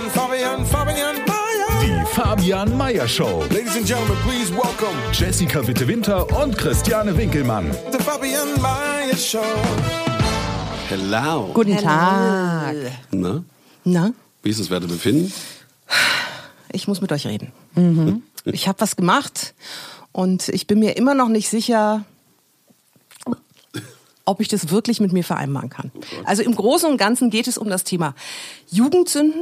Fabian, Fabian, Fabian Mayer. Die Fabian Meyer Show. Ladies and gentlemen, please welcome Jessica Witte-Winter und Christiane Winkelmann. the Fabian Mayer Show. Hello. Guten Tag. Na, Na, wie ist das Wertebefinden? ich muss mit euch reden. Ich habe was gemacht und ich bin mir immer noch nicht sicher, ob ich das wirklich mit mir vereinbaren kann. Also im Großen und Ganzen geht es um das Thema Jugendsünden.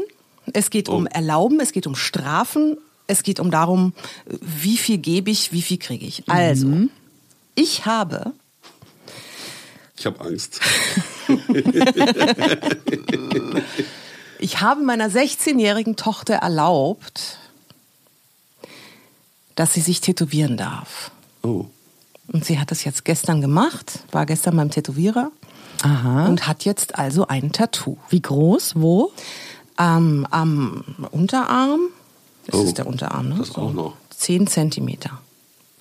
Es geht um Erlauben, es geht um Strafen, es geht um darum, wie viel gebe ich, wie viel kriege ich. Also, ich habe Ich habe Angst. Ich habe meiner 16-jährigen Tochter erlaubt, dass sie sich tätowieren darf. Oh. Und sie hat das jetzt gestern gemacht, war gestern beim Tätowierer Aha. und hat jetzt also ein Tattoo. Wie groß? Wo? Ähm, am Unterarm, das Oh, ist der Unterarm, ne? das auch noch. 10 Zentimeter.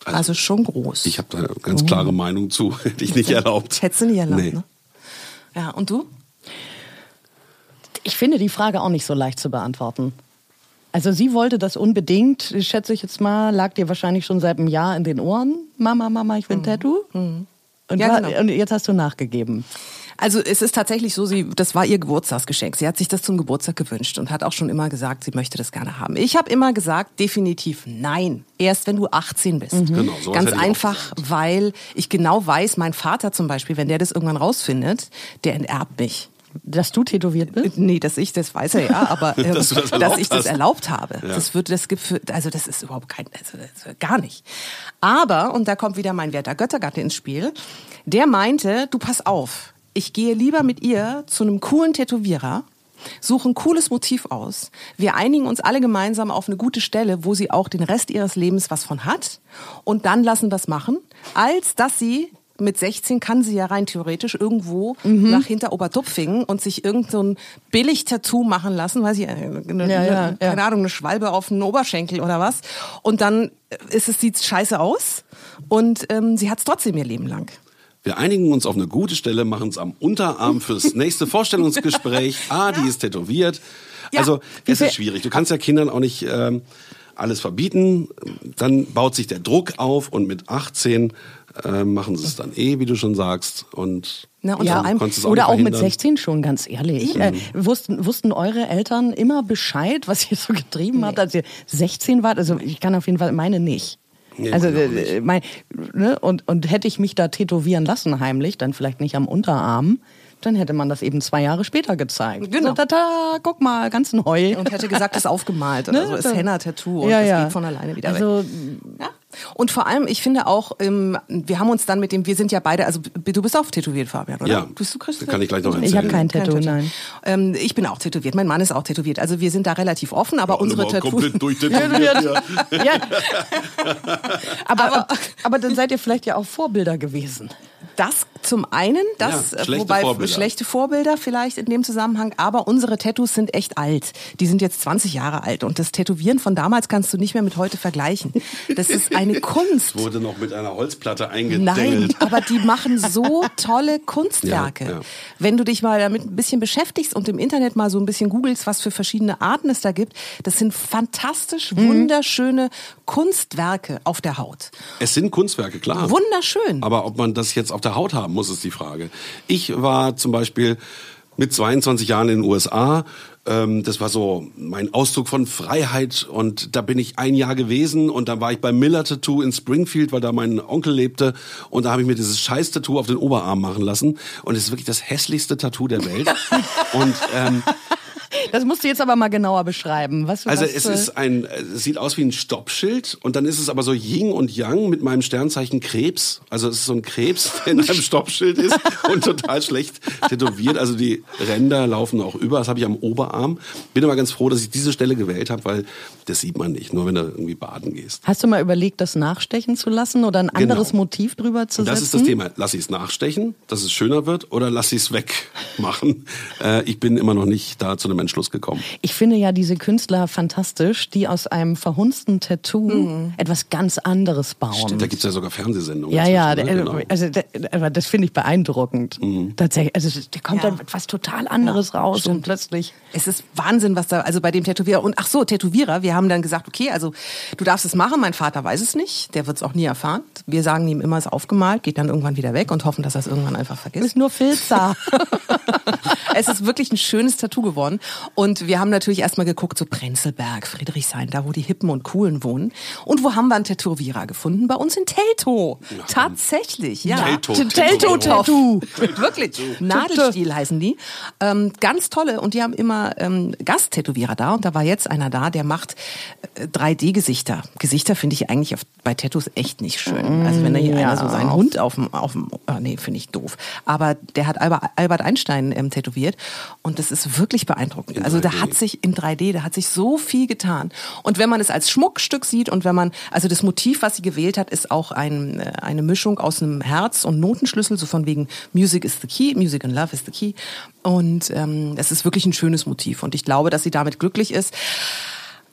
Also, Also schon groß. Ich habe da eine ganz klare Meinung zu. Hätte ich nicht erlaubt. Hättest du nicht erlaubt, Nee. ne? Ja, und du? Ich finde die Frage auch nicht so leicht zu beantworten. Also sie wollte das unbedingt, schätze ich jetzt mal, lag dir wahrscheinlich schon seit einem Jahr in den Ohren. Mama, Mama, ich will ein Tattoo. Und, Ja, genau. und jetzt hast du nachgegeben. Also es ist tatsächlich so, sie, das war ihr Geburtstagsgeschenk. Sie hat sich das zum Geburtstag gewünscht und hat auch schon immer gesagt, sie möchte das gerne haben. Ich habe immer gesagt, definitiv nein. Erst wenn du 18 bist. Genau, sowas Ganz einfach, weil ich genau weiß, mein Vater zum Beispiel, wenn der das irgendwann rausfindet, der enterbt mich. Dass du tätowiert bist? Nee, dass ich, das weiß er ja, aber ähm, Dass das dass ich das hast. erlaubt habe. Ja. Das wird, das gibt für, also das ist überhaupt kein, also das, gar nicht. Aber, und da kommt wieder mein werter Göttergatte ins Spiel, der meinte, du pass auf, ich gehe lieber mit ihr zu einem coolen Tätowierer, suche ein cooles Motiv aus, wir einigen uns alle gemeinsam auf eine gute Stelle, wo sie auch den Rest ihres Lebens was von hat und dann lassen wir es machen, als dass sie mit 16 kann sie ja rein theoretisch irgendwo Mhm. nach hinter Obertupfingen und sich irgend so Billig-Tattoo machen lassen, weiß ich, eine, eine, Ja, ja, eine, ja. keine Ahnung, eine Schwalbe auf den Oberschenkel oder was. Und dann ist es, sieht scheiße aus und ähm, sie hat es trotzdem ihr Leben lang. Wir einigen uns auf eine gute Stelle, machen es am Unterarm fürs nächste Vorstellungsgespräch. Ah, die ist tätowiert. Ja. Also, es ist schwierig. Du kannst ja Kindern auch nicht ähm, alles verbieten. Dann baut sich der Druck auf und mit 18 äh, machen sie es dann eh, wie du schon sagst. Und, Na, und Ja, vor allem, auch Oder auch mit verhindern. 16 schon, ganz ehrlich. Äh, wussten, wussten eure Eltern immer Bescheid, was ihr so getrieben habt, als ihr 16 wart? Also ich kann auf jeden Fall meine nicht. Nee, also äh, mein, ne? und, und hätte ich mich da tätowieren lassen heimlich, dann vielleicht nicht am Unterarm, dann hätte man das eben zwei Jahre später gezeigt. Genau. So, tata, guck mal, ganz neu. Und hätte gesagt, das ist aufgemalt oder Ne? so, ist Henna-Tattoo und Ja, das ja. geht von alleine wieder weg. also, Ja. Und vor allem, ich finde auch, ähm, wir haben uns dann mit dem, wir sind ja beide, also du bist auch tätowiert, Fabian, oder? Ja, Bist du Christian? kann ich gleich noch Ich erzählen. habe kein Tattoo, nein. Ähm, ich bin auch tätowiert, mein Mann ist auch tätowiert. Also wir sind da relativ offen, aber unsere Tattoos... komplett durchtätowiert. ja. ja. aber, aber, dann seid ihr vielleicht ja auch Vorbilder gewesen. Das zum einen, das, Ja, äh, schlechte wobei Vorbilder. schlechte Vorbilder vielleicht in dem Zusammenhang, aber unsere Tattoos sind echt alt. Die sind jetzt 20 Jahre alt und das Tätowieren von damals kannst du nicht mehr mit heute vergleichen. Das ist eine Kunst. Wurde noch mit einer Holzplatte Nein, eingedengelt. aber die machen so tolle Kunstwerke. Ja, ja. Wenn du dich mal damit ein bisschen beschäftigst und im Internet mal so ein bisschen googelst, was für verschiedene Arten es da gibt, das sind fantastisch wunderschöne Kunstwerke auf der Haut. Es sind Kunstwerke, klar. Wunderschön. Aber ob man das jetzt auf der Haut haben muss, ist die Frage. Ich war zum Beispiel mit 22 Jahren in den USA. Ähm, das war so mein Ausdruck von Freiheit und da bin ich ein Jahr gewesen und dann war ich bei Miller Tattoo in Springfield, weil da mein Onkel lebte und da habe ich mir dieses scheiß Tattoo auf den Oberarm machen lassen und es ist wirklich das hässlichste Tattoo der Welt und ähm, Das musst du jetzt aber mal genauer beschreiben. Was, Also was, es ist ein, es sieht aus wie ein Stoppschild und dann ist es aber so Yin und Yang mit meinem Sternzeichen Krebs. Also es ist so ein Krebs, der in einem Stoppschild ist und total schlecht tätowiert. Also die Ränder laufen auch über. Das habe ich am Oberarm. Bin aber ganz froh, dass ich diese Stelle gewählt habe, weil das sieht man nicht, nur wenn du irgendwie baden gehst. Hast du mal überlegt, das nachstechen zu lassen oder ein anderes Genau. Motiv drüber zu Und das setzen? ist das Thema. Lass ich es nachstechen, dass es schöner wird, oder lass ich es wegmachen? Äh, ich bin immer noch nicht da zu einem Entschluss gekommen. Ich finde ja diese Künstler fantastisch, die aus einem verhunzten Tattoo etwas ganz anderes bauen. Da gibt's ja sogar Fernsehsendungen. ja, ja, ne? Genau. also das finde ich beeindruckend. Tatsächlich, also da kommt Ja. dann was total anderes raus und plötzlich. Es ist Wahnsinn, was da, also bei dem Tätowierer. Und ach so, Tätowierer, wir haben dann gesagt, okay, also du darfst es machen, mein Vater weiß es nicht, der wird es auch nie erfahren. Wir sagen ihm immer, es ist aufgemalt, geht dann irgendwann wieder weg und hoffen, dass er es irgendwann einfach vergisst. Ist nur Filzer. es ist wirklich ein schönes Tattoo geworden. Und wir haben natürlich erstmal geguckt, so Prenzlberg, Friedrichshain, da wo die Hippen und Coolen wohnen. Und wo haben wir einen Tätowierer gefunden? Bei uns in Teltow. Tatsächlich, ja. Teltow, Teltow Tattoo. Wirklich. Nadelstiel heißen die. Ähm, ganz tolle. Und die haben immer ähm, Gasttätowierer da. Und da war jetzt einer da, der macht äh, 3D-Gesichter. Gesichter finde ich eigentlich auf, bei Tattoos echt nicht schön. Also wenn da hier Ja. einer so seinen Hund auf dem, auf dem, ah, nee, finde ich doof. Aber der hat Albert, Albert Einstein ähm, tätowiert. Und das ist wirklich beeindruckend. In also da 3D. hat sich in 3D, da hat sich so viel getan. Und wenn man es als Schmuckstück sieht und wenn man, also das Motiv, was sie gewählt hat, ist auch ein, äh, eine Mischung aus einem Herz und Notenschlüssel, so von wegen Music is the key, Music and Love is the key. Und ähm, es ist wirklich ein schönes Motiv. Und ich glaube, dass sie damit glücklich ist.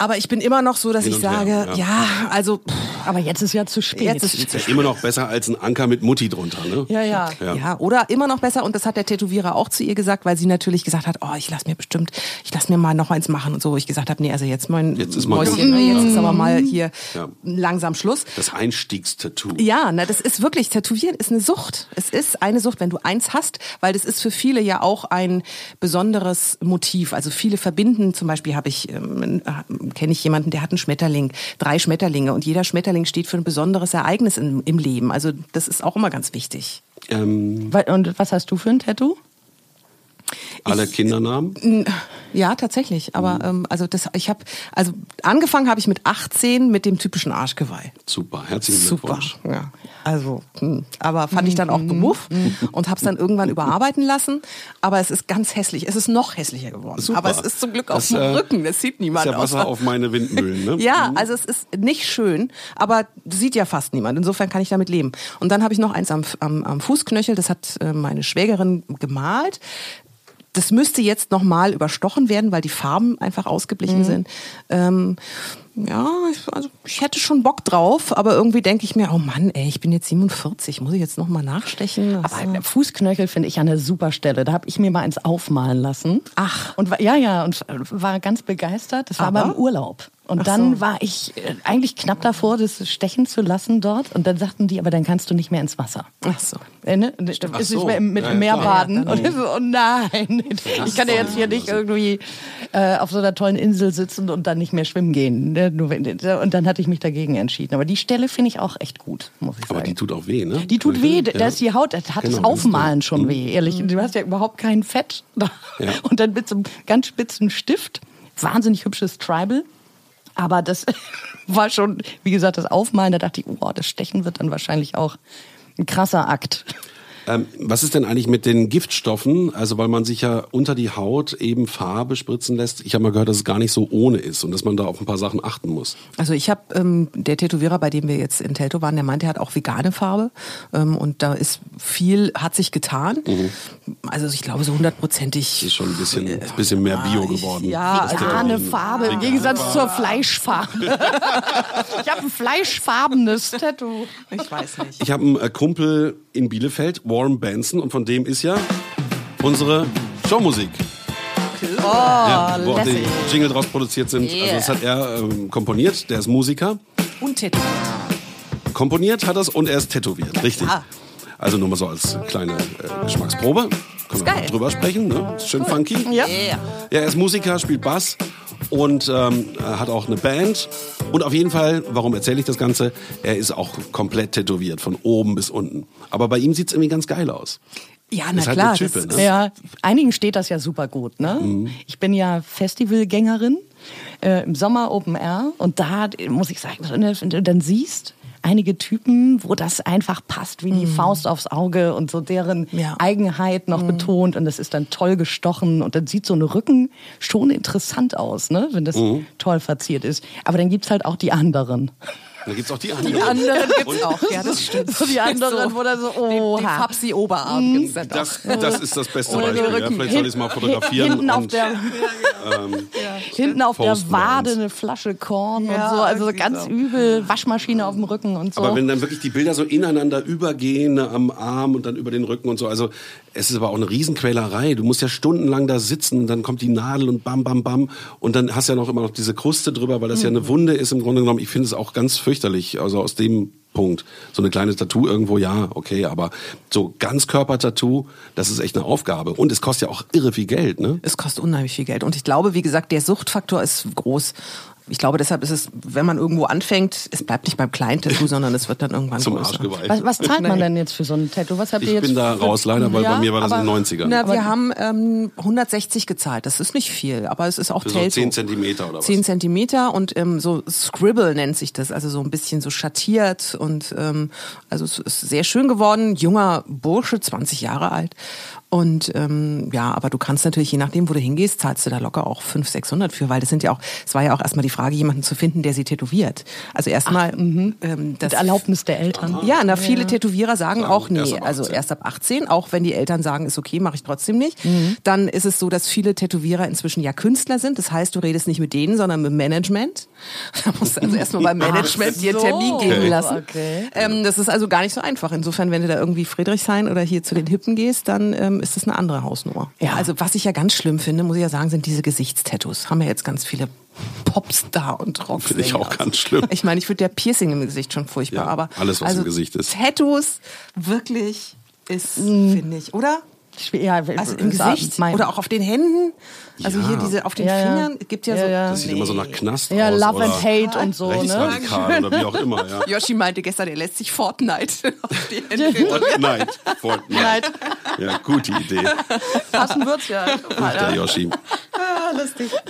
Aber ich bin immer noch so, dass Hin ich und her, sage, ja. ja, also pff, Aber jetzt ist ja zu spät. Jetzt ist- Ist ja immer noch besser als ein Anker mit Mutti drunter, ne? ja, ja. Ja. Ja. oder immer noch besser. Und das hat der Tätowierer auch zu ihr gesagt, weil sie natürlich gesagt hat, oh, ich lass mir bestimmt, ich lass mir mal noch eins machen und so. Ich gesagt habe, nee, also jetzt mein Jetzt ist mal Mäuschen, ne, jetzt ist aber mal hier Ja. langsam Schluss. Das Einstiegstattoo. Ja, na, das ist wirklich, Tätowieren ist eine Sucht. Es ist eine Sucht, wenn du eins hast, weil das ist für viele ja auch ein besonderes Motiv. Also viele verbinden, zum Beispiel habe ich, ähm, äh, kenne ich jemanden, der hat einen Schmetterling, drei Schmetterlinge und jeder Schmetterling steht für ein besonderes Ereignis im, im Leben. Also das ist auch immer ganz wichtig. Ähm, Und was hast du für ein Tattoo? Alle Kindernamen. Ja, tatsächlich. Aber ähm, also das, ich habe, also angefangen habe ich mit 18 mit dem typischen Arschgeweih. Super, herzlichen Super. Glückwunsch. Ja. Also, hm. aber fand ich dann auch doof und habe es dann irgendwann überarbeiten lassen. Aber es ist ganz hässlich. Es ist noch hässlicher geworden. Super. Aber es ist zum Glück auf dem äh, Rücken. Das sieht niemand. Ist ja Wasser auf meine Windmühlen, ne? Ja, also es ist nicht schön, aber sieht ja fast niemand. Insofern kann ich damit leben. Und dann habe ich noch eins am, am, am Fußknöchel, das hat äh, meine Schwägerin gemalt. Das müsste jetzt nochmal überstochen werden, weil die Farben einfach ausgeblichen sind. Ähm, ja, ich, also ich hätte schon Bock drauf, aber irgendwie denke ich mir, oh Mann, ey, ich bin jetzt 47, muss ich jetzt nochmal nachstechen? Aber ein Fußknöchel finde ich eine super Stelle. Da habe ich mir mal eins aufmalen lassen. Ach. Und war, ja, ja, und war ganz begeistert. Das war Aber? beim Urlaub. Und Ach dann so. war ich äh, eigentlich knapp davor, das stechen zu lassen dort. Und dann sagten die, aber dann kannst du nicht mehr ins Wasser. Ach so. Äh, ne? Ist so. nicht mehr im- mit Ja, im Meer baden. Und ich so, oh nein, ich kann ja jetzt hier nicht irgendwie äh, auf so einer tollen Insel sitzen und dann nicht mehr schwimmen gehen. Ne? Wenn- Und dann hatte ich mich dagegen entschieden. Aber die Stelle finde ich auch echt gut, muss ich Aber sagen. die tut auch weh, ne? Die tut weh, Ja. da ist die Haut, das hat das Genau, Aufmalen das ist- schon weh, ehrlich. Du hast ja überhaupt kein Fett. da. Ja. Und dann mit so einem ganz spitzen Stift, wahnsinnig hübsches Tribal. Aber das war schon, wie gesagt, das Aufmalen, da dachte ich, oh, das Stechen wird dann wahrscheinlich auch ein krasser Akt. Ähm, was ist denn eigentlich mit den Giftstoffen? Also weil man sich ja unter die Haut eben Farbe spritzen lässt. Ich habe mal gehört, dass es gar nicht so ohne ist und dass man da auf ein paar Sachen achten muss. Also ich habe ähm, der Tätowierer, bei dem wir jetzt in Telto waren, der meinte, er hat auch vegane Farbe ähm, und da ist viel, hat sich getan. Also ich glaube so hundertprozentig. Ist schon ein bisschen, ist ein bisschen mehr Bio ich- geworden. ja, Das Vegane. Farbe im Gegensatz zur Fleischfarbe. ich habe ein fleischfarbenes Tattoo. Ich weiß nicht. Ich habe einen äh, Kumpel in Bielefeld, Warren Benson, und von dem ist ja unsere Showmusik. Oh, ja, wo auch die. Jingle draus produziert sind. Also das hat er ähm, komponiert, der ist Musiker. Und Tätowier. Komponiert hat er es und er ist tätowiert, richtig. klar. Also nur mal so als kleine äh, Geschmacksprobe. Können wir drüber sprechen, ne? Ist schön funky. Ja. Ja, er ist Musiker, spielt Bass und ähm, hat auch eine Band. Und auf jeden Fall, warum erzähle ich das Ganze? Er ist auch komplett tätowiert, von oben bis unten. Aber bei ihm sieht's irgendwie ganz geil aus. Ja, na halt klar. Type, das ne? Ja, einigen steht das ja super gut. Ne? Mhm. Ich bin ja Festivalgängerin äh, im Sommer Open Air und da muss ich sagen, wenn du dann siehst, einige Typen, wo das einfach passt wie die Faust aufs Auge und so deren Mhm. Ja. Mhm. Eigenheit noch betont und das ist dann toll gestochen und dann sieht so ein Rücken schon interessant aus, ne? wenn das Mhm. toll verziert ist. Aber dann gibt's halt auch die anderen. Da gibt's auch die anderen. Die anderen gibt's auch. Ja, das stimmt. So die anderen, So, wo dann so, Den, den oha. Fapsi Oberarm gibt's dann doch. Das, das ist das beste Oder Beispiel. Ja. Vielleicht soll ich es mal fotografieren. Hinten auf und, der, hinten auf der Wade eine Flasche Korn Ja, und so. Also ganz so. übel. Waschmaschine auf dem Rücken und so. aber wenn dann wirklich die Bilder so ineinander übergehen, ne, am Arm und dann über den Rücken und so, also es ist aber auch eine Riesenquälerei. Du musst ja stundenlang da sitzen und dann kommt die Nadel und bam, bam, bam und dann hast du ja noch immer noch diese Kruste drüber, weil das ja Mhm. eine Wunde ist im Grunde genommen. Ich finde es auch ganz fürchterlich, also aus dem Punkt. So eine kleine Tattoo irgendwo, ja, okay, aber so Ganzkörper-Tattoo, das ist echt eine Aufgabe. Und es kostet ja auch irre viel Geld, ne? Es kostet unheimlich viel Geld. Und ich glaube, wie gesagt, der Suchtfaktor ist groß. Ich glaube, deshalb ist es, wenn man irgendwo anfängt, es bleibt nicht beim kleinen Tattoo, sondern es wird dann irgendwann Zum größer. Arschgeweih. was, was zahlt man denn jetzt für so ein Tattoo? Was habt ihr Ich jetzt bin da raus leider, weil Ja, bei mir war das aber- in den 90ern. Na, wir haben ähm, 160 gezahlt. Das ist nicht viel, aber es ist auch Für so Telto. 10 Zentimeter oder was? 10 Zentimeter und ähm, so Scribble nennt sich das, also so ein bisschen so schattiert und ähm, also es ist sehr schön geworden. Junger Bursche, 20 Jahre alt. Und ähm, ja, aber du kannst natürlich, je nachdem, wo du hingehst, zahlst du da locker auch 500, 600 für, weil das sind ja auch, es war ja auch erstmal die Frage, jemanden zu finden, der sie tätowiert. Also erstmal, ähm, das Mit Erlaubnis der Eltern. ja, na, viele Tätowierer sagen Sagen, auch, nee, erst also 18. erst ab 18, auch wenn die Eltern sagen, ist okay, mache ich trotzdem nicht. Mhm. Dann ist es so, dass viele Tätowierer inzwischen ja Künstler sind. Das heißt, du redest nicht mit denen, sondern mit dem Management. Da musst du also erstmal beim Management dir einen Termin geben Okay. lassen. Okay. Ähm, das ist also gar nicht so einfach. Insofern, wenn du da irgendwie Friedrichshain oder hier zu den Hippen gehst, dann ähm, ist das eine andere Hausnummer. Ja, also was ich ja ganz schlimm finde, muss ich ja sagen, sind diese Gesichtstattoos. Haben ja jetzt ganz viele Popstar und Rocksänger. Finde ich auch ganz schlimm. Ich meine, ich finde der Piercing im Gesicht schon furchtbar, Ja, aber alles, was also im Gesicht ist. Tattoos wirklich ist, finde ich, oder? Ja, Also im Gesicht mein- oder auch auf den Händen. Also Ja. hier diese auf den Ja, ja. Fingern gibt ja, Ja, so. ja. Das sieht immer so nach Knast Ja, aus. Love oder and Hate und so, ne? Rechtsradikal oder wie auch immer, ja. Yoshi meinte gestern, er lässt sich Fortnite auf die Hände. Fortnite. Fortnite. Ja, gute Idee. Passen wird's ja. Der Yoshi. Ah, lustig.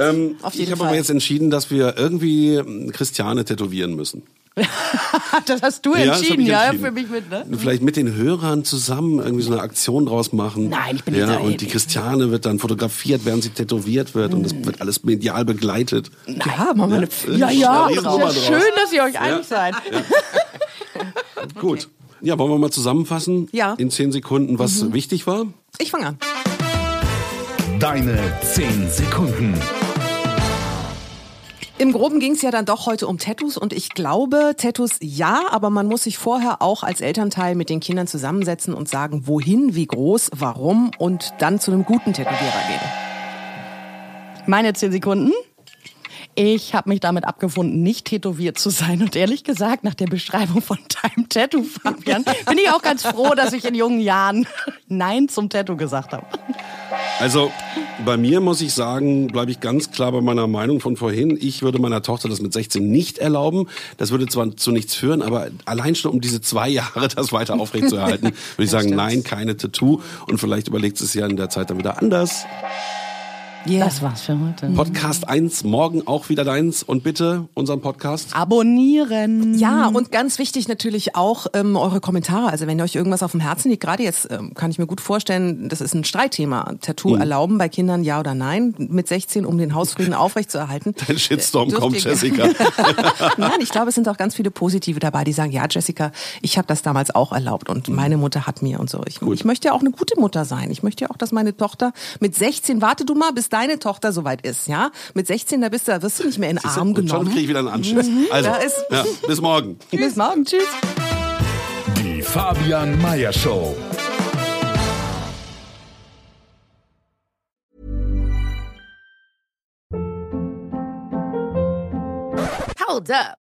Ähm, auf ich habe aber jetzt entschieden, dass wir irgendwie ähm, Christiane tätowieren müssen. Das hast du Ja, entschieden, ja, entschieden. für mich mit, ne? Vielleicht mit den Hörern zusammen irgendwie so eine Aktion draus machen. Nein, ich bin Ja, nicht so- und die Christiane wird dann fotografiert, während sie tätowiert wird und das wird alles medial begleitet. Ja, machen wir eine Ja, ja, ja Riesennummer draus. schön, dass ihr euch einig seid. Gut. Ja, wollen wir mal zusammenfassen? Ja. In zehn Sekunden, was wichtig war? Ich fange an. Deine 10 Sekunden. Im Groben ging es ja dann doch heute um Tattoos und ich glaube, Tattoos ja, aber man muss sich vorher auch als Elternteil mit den Kindern zusammensetzen und sagen, wohin, wie groß, warum und dann zu einem guten Tätowierer gehen. Meine zehn Sekunden. Ich habe mich damit abgefunden, nicht tätowiert zu sein. Und ehrlich gesagt, nach der Beschreibung von Time Tattoo, Fabian, bin ich auch ganz froh, dass ich in jungen Jahren Nein zum Tattoo gesagt habe. Also bei mir muss ich sagen, bleibe ich ganz klar bei meiner Meinung von vorhin. Ich würde meiner Tochter das mit 16 nicht erlauben. Das würde zwar zu nichts führen, aber allein schon um diese zwei Jahre das weiter aufrechtzuerhalten, würde ich sagen, nein, keine Tattoo. Und vielleicht überlegt es ja in der Zeit dann wieder anders. Das war's für heute. Podcast 1, morgen auch wieder deins. Und bitte unseren Podcast. Abonnieren. Ja, und ganz wichtig natürlich auch ähm, eure Kommentare. Also wenn euch irgendwas auf dem Herzen liegt, gerade jetzt ähm, kann ich mir gut vorstellen, das ist ein Streitthema. Tattoo Mhm. erlauben bei Kindern, ja oder nein, mit 16, um den Hausfrieden aufrechtzuerhalten. Dein Shitstorm Dürft kommt, Jessica. Nein, ich glaube, es sind auch ganz viele Positive dabei, die sagen, ja, Jessica, ich habe das damals auch erlaubt und meine Mutter hat mir und so. Ich, ich möchte ja auch eine gute Mutter sein. Ich möchte ja auch, dass meine Tochter mit 16, warte du mal, bis deine Tochter soweit ist, ja? Mit 16, da bist du, da wirst du nicht mehr in den Arm Und schon genommen. kriege ich wieder einen Anschluss. Also, Da ist- ja, bis morgen. Bis morgen. Tschüss. Die Fabian Meyer Show. Hold up.